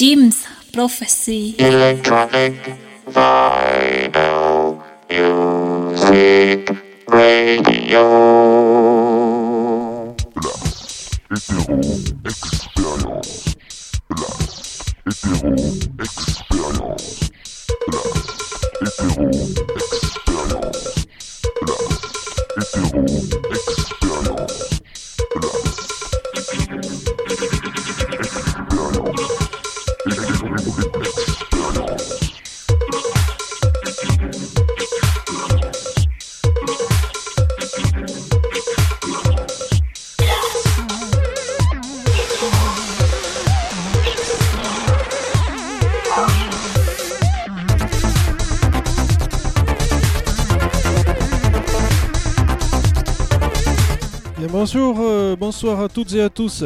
Jim's Prophecy. Electronic Vinyl Music Radio. Hétéro Expérience. La Hétéro Expérience. La Hétéro Expérience. La Hétéro Expérience. Bonjour, euh, bonsoir à toutes et à tous.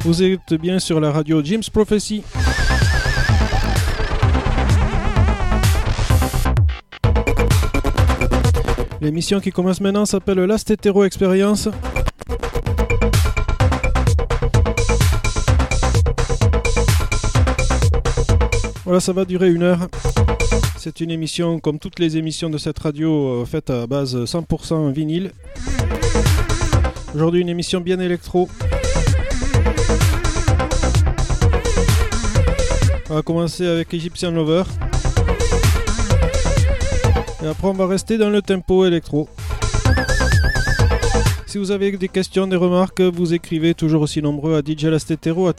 Vous êtes bien sur la radio Jim's Prophecy. L'émission qui commence maintenant s'appelle Last Hetero Experience. Voilà, ça va durer une heure. C'est une émission, comme toutes les émissions de cette radio, euh, faite à base 100% vinyle. Aujourd'hui, une émission bien électro. On va commencer avec Egyptian Lover. Et après, on va rester dans le tempo électro. Si vous avez des questions, des remarques, vous écrivez toujours aussi nombreux à djlastetero à.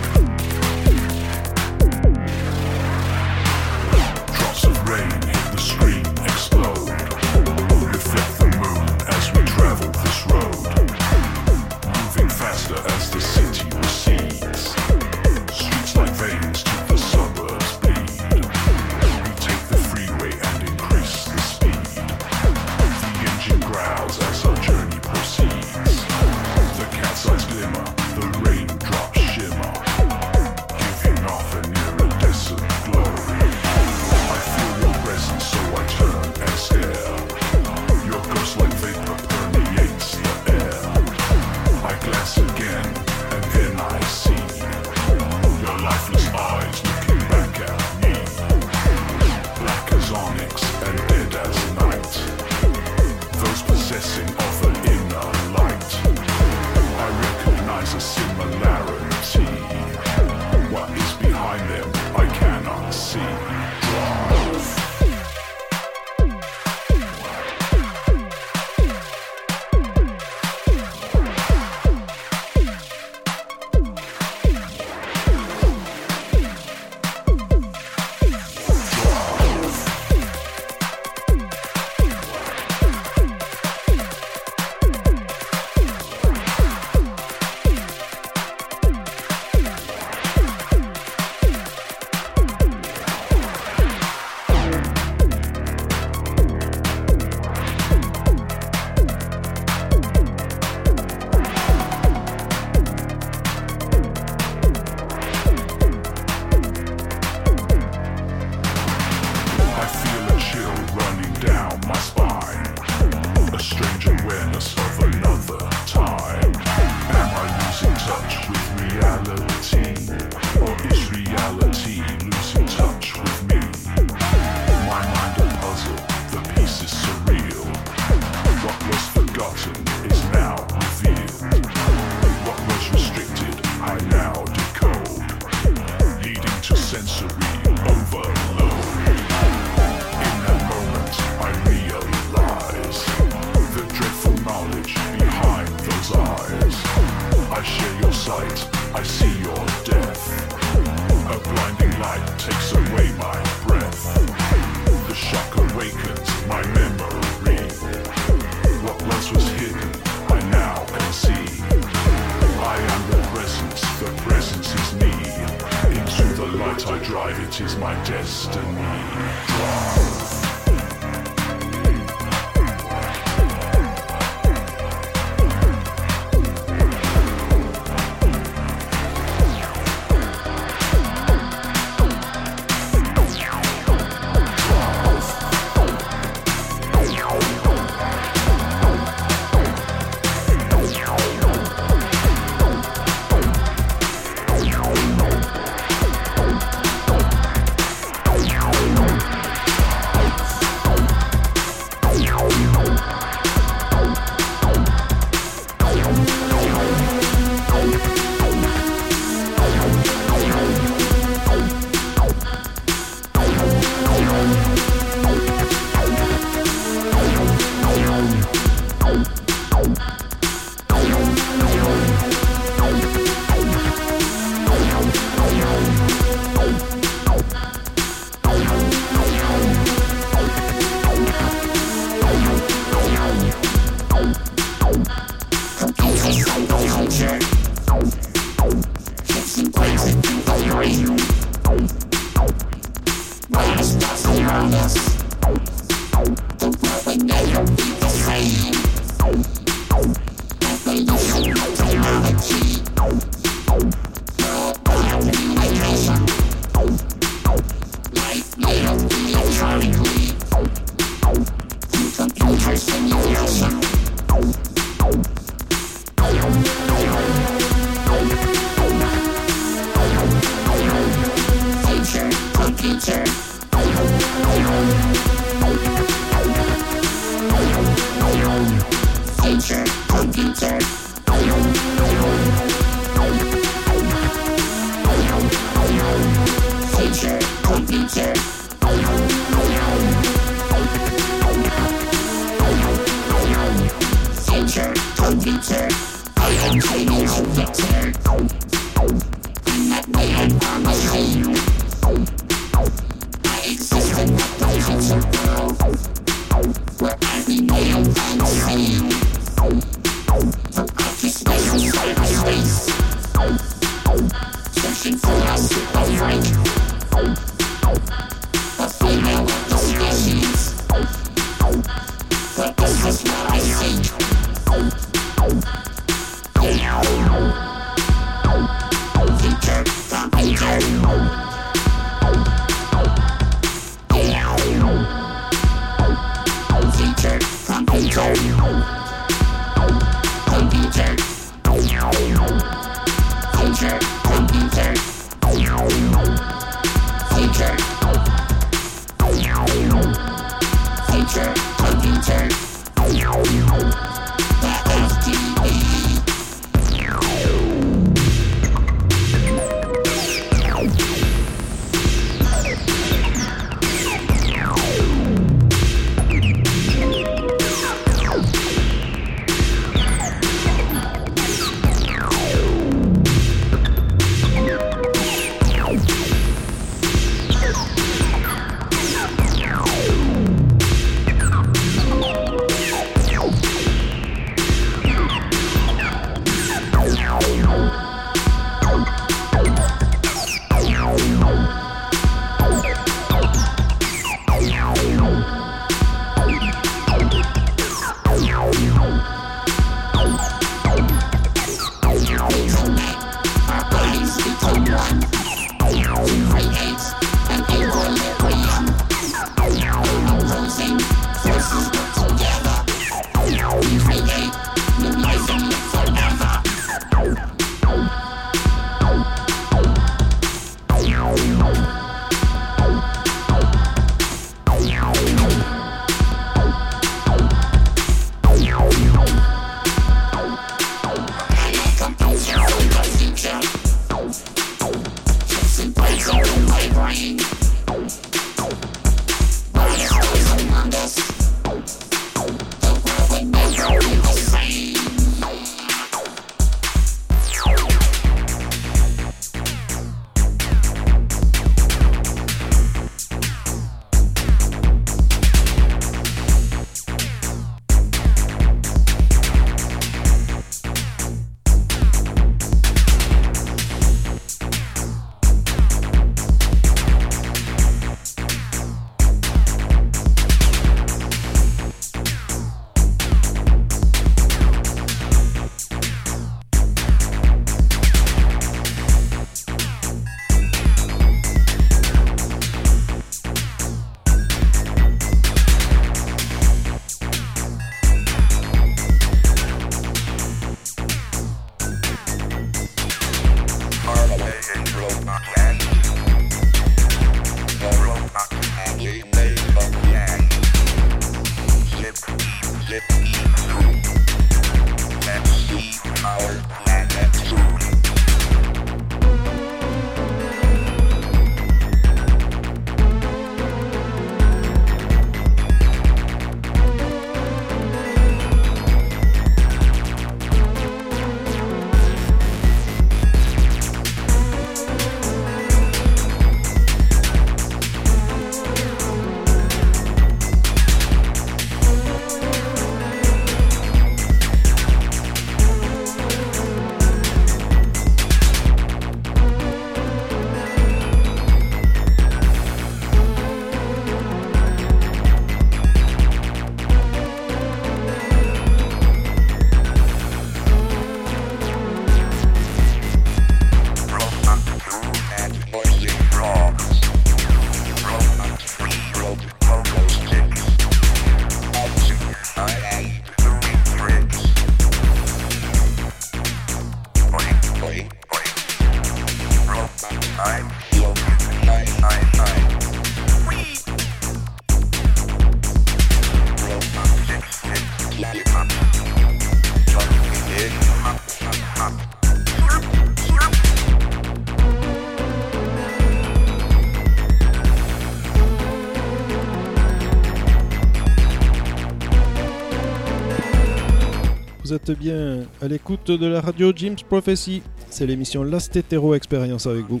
Vous êtes bien à l'écoute de la radio Jim's Prophecy. C'est l'émission Last Hetero Experience avec vous.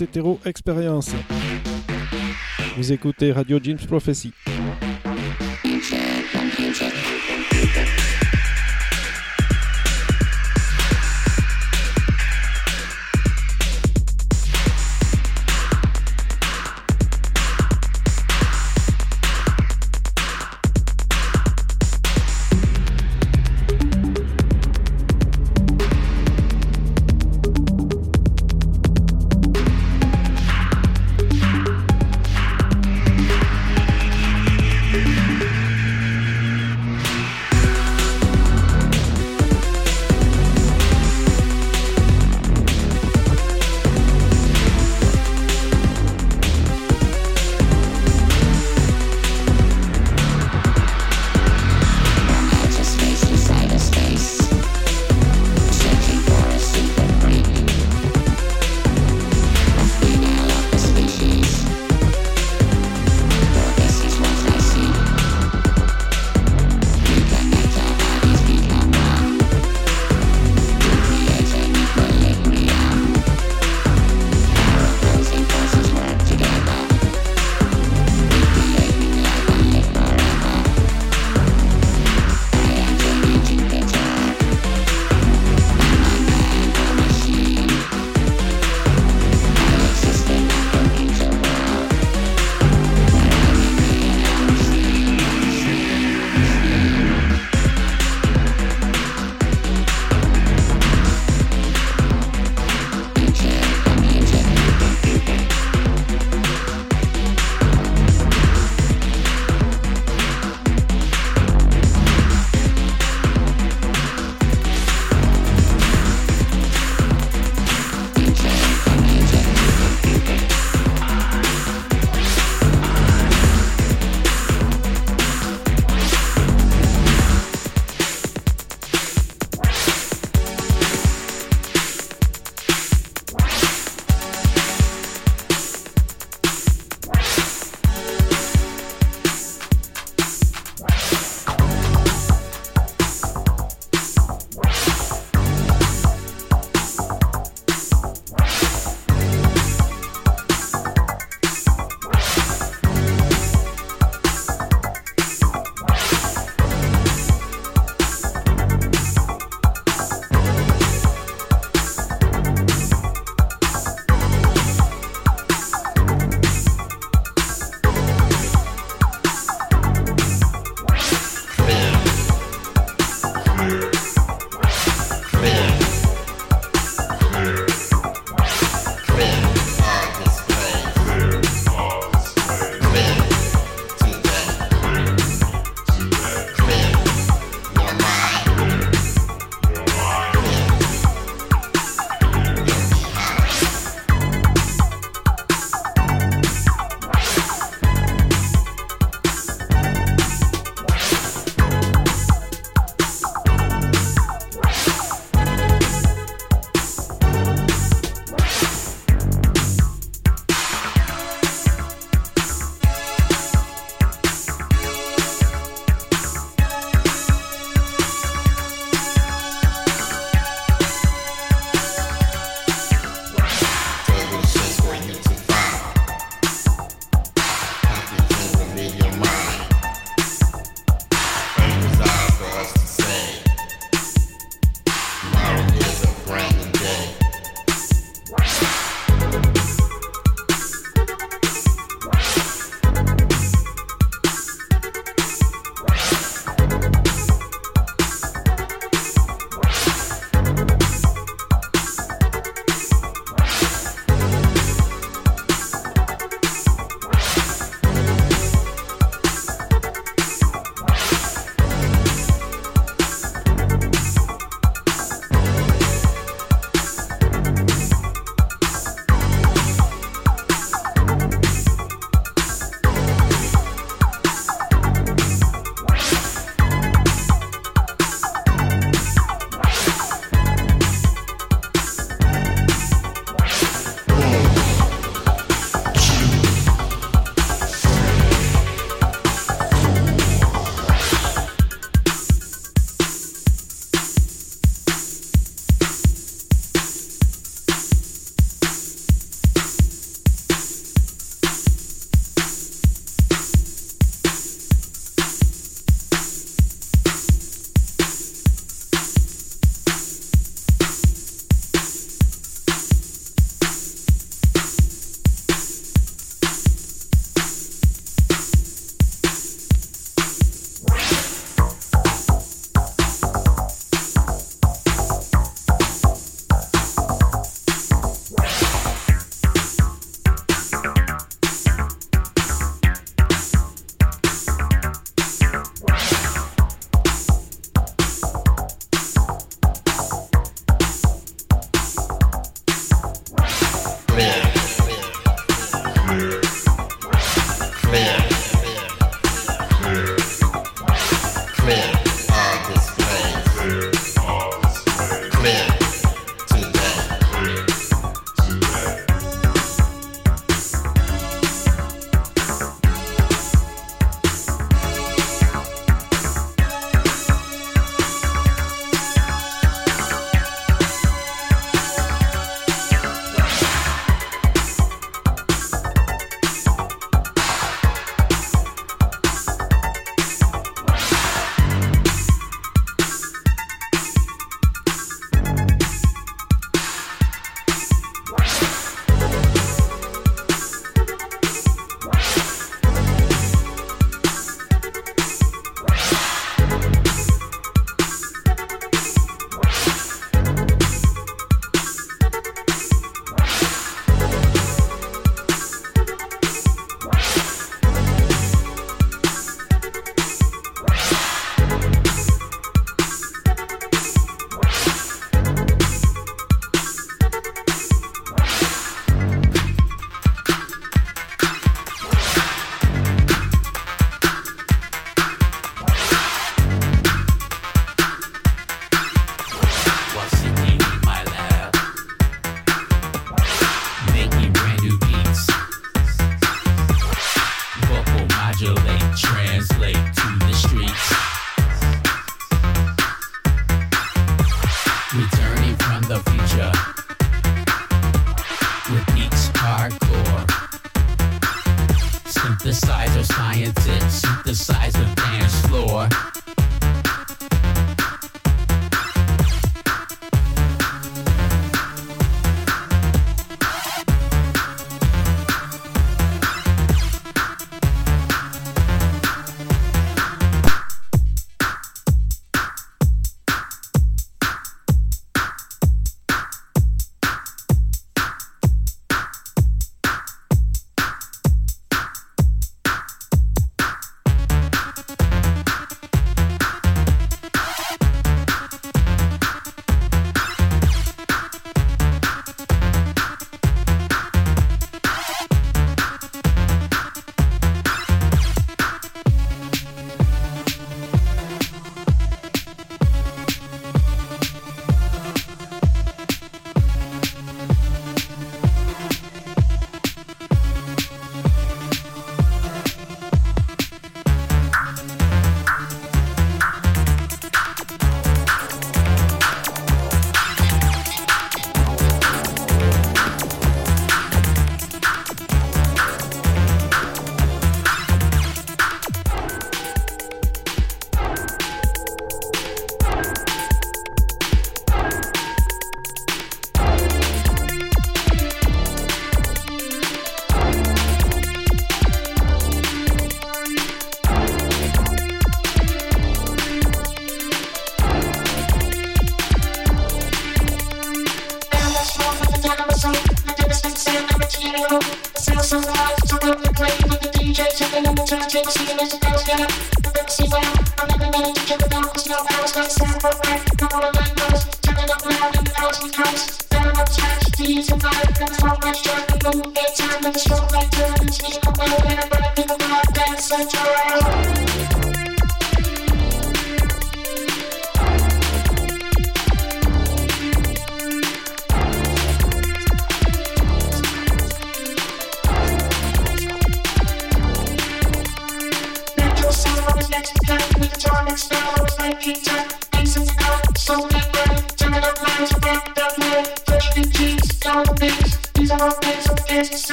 Last Hétéro Experience. Vous écoutez Radio James Prophecy.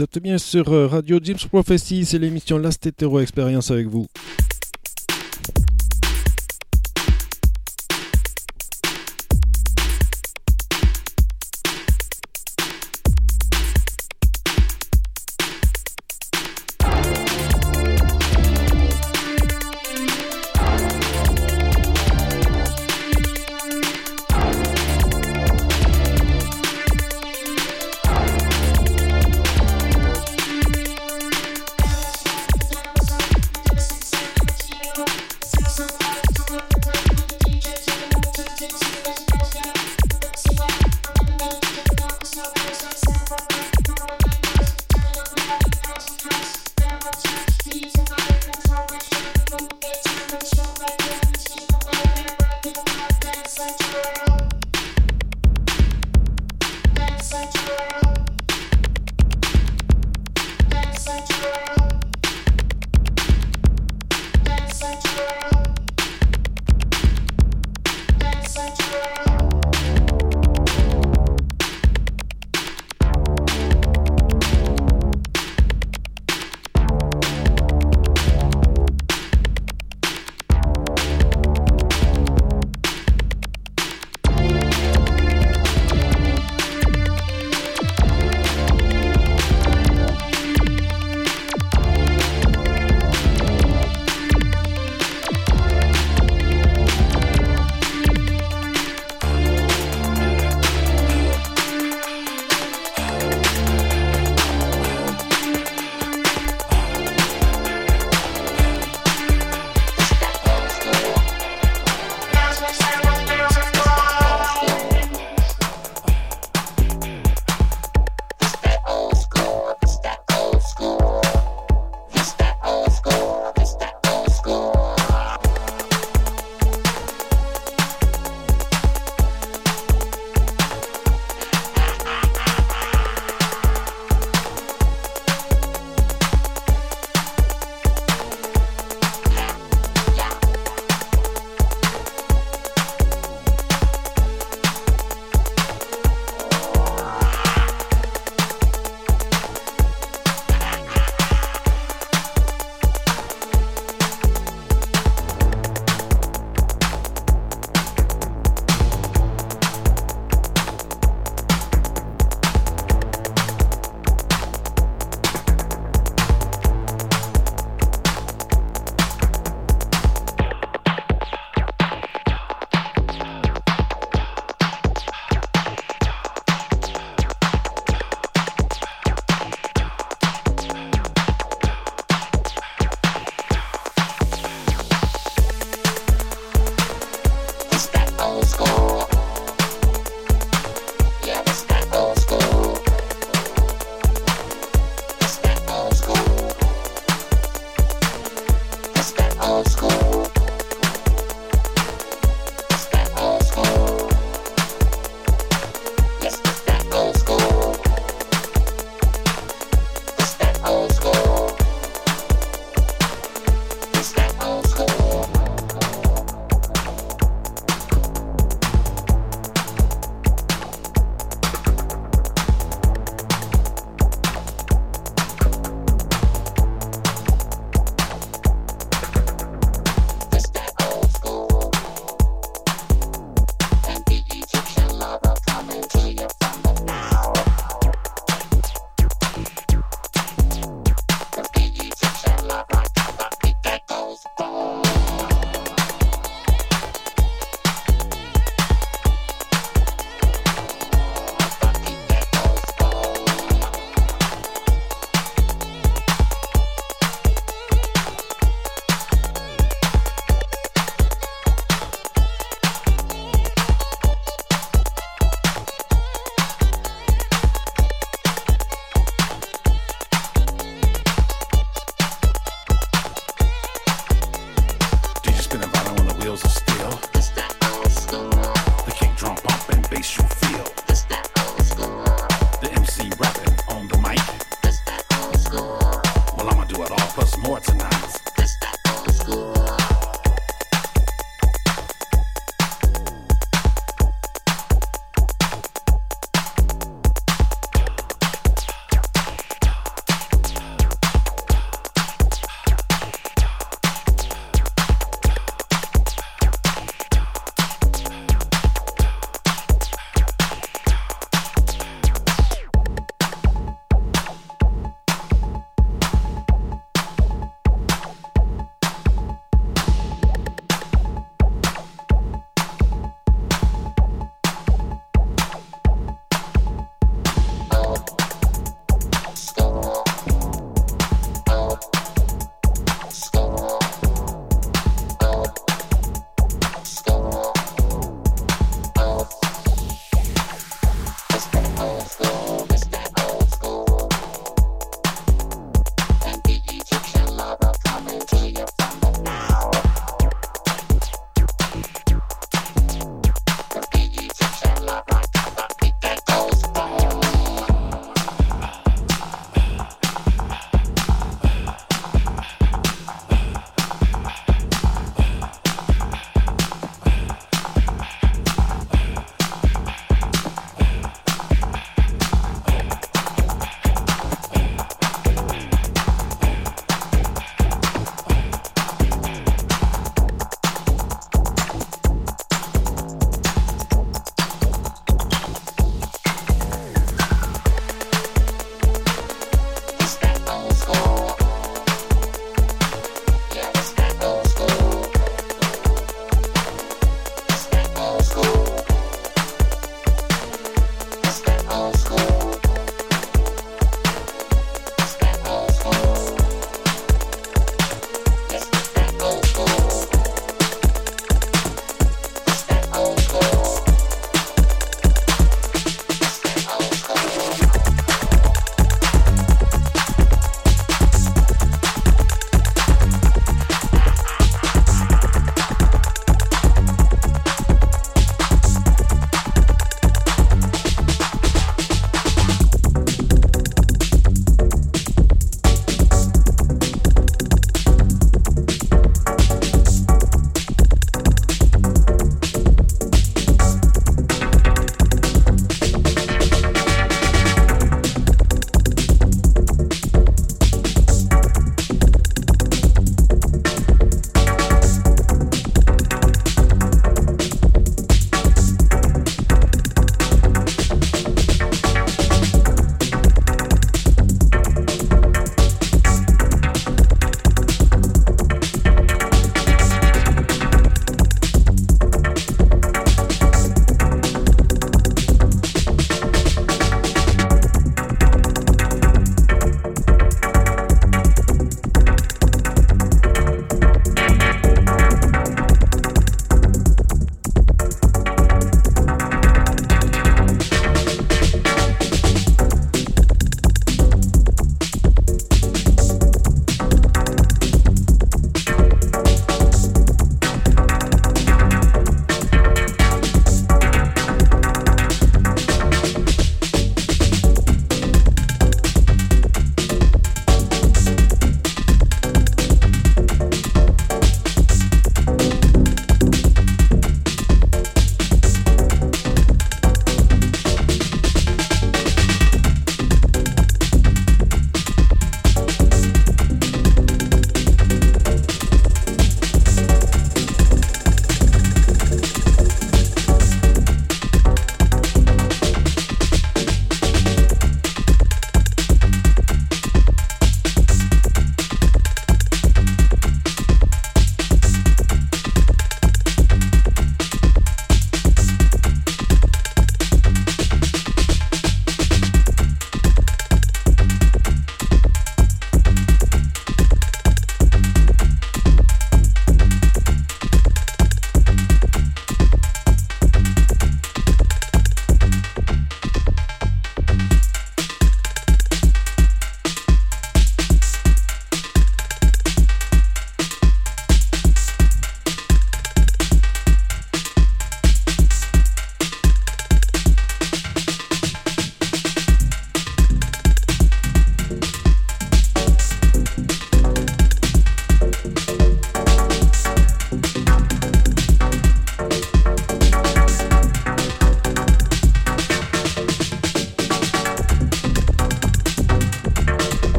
Vous êtes bien sur euh, Radio James Prophecy, c'est l'émission Last Hetero Experience avec vous.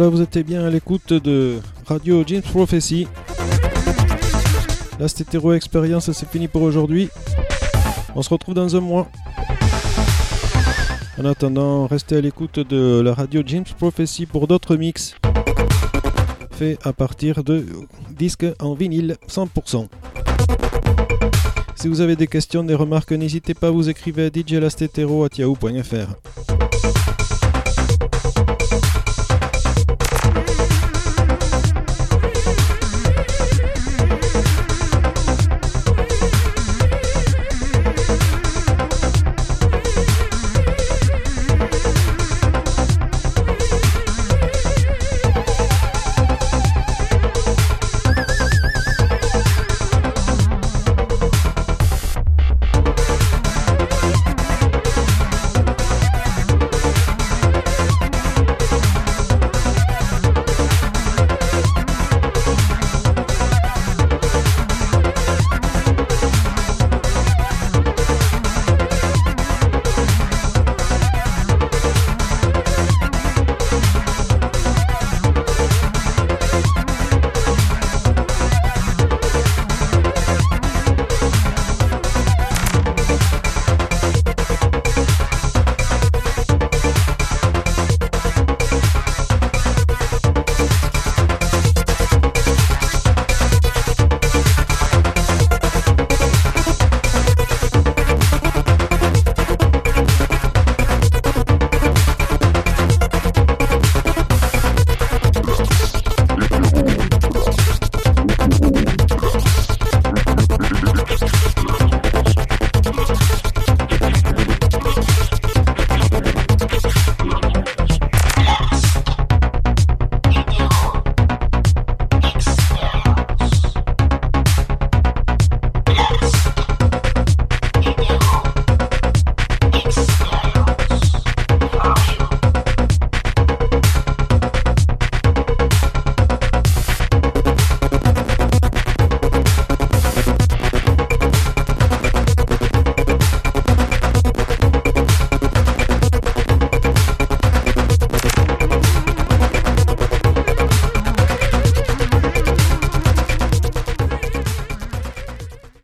Voilà, vous étiez bien à l'écoute de Radio James Prophecy. La Stétéro Expérience, c'est fini pour aujourd'hui. On se retrouve dans un mois. En attendant, restez à l'écoute de la radio James Prophecy pour d'autres mix faits à partir de disques en vinyle 100%. Si vous avez des questions, des remarques, n'hésitez pas à vous écrire à djlastetero.yahoo.fr.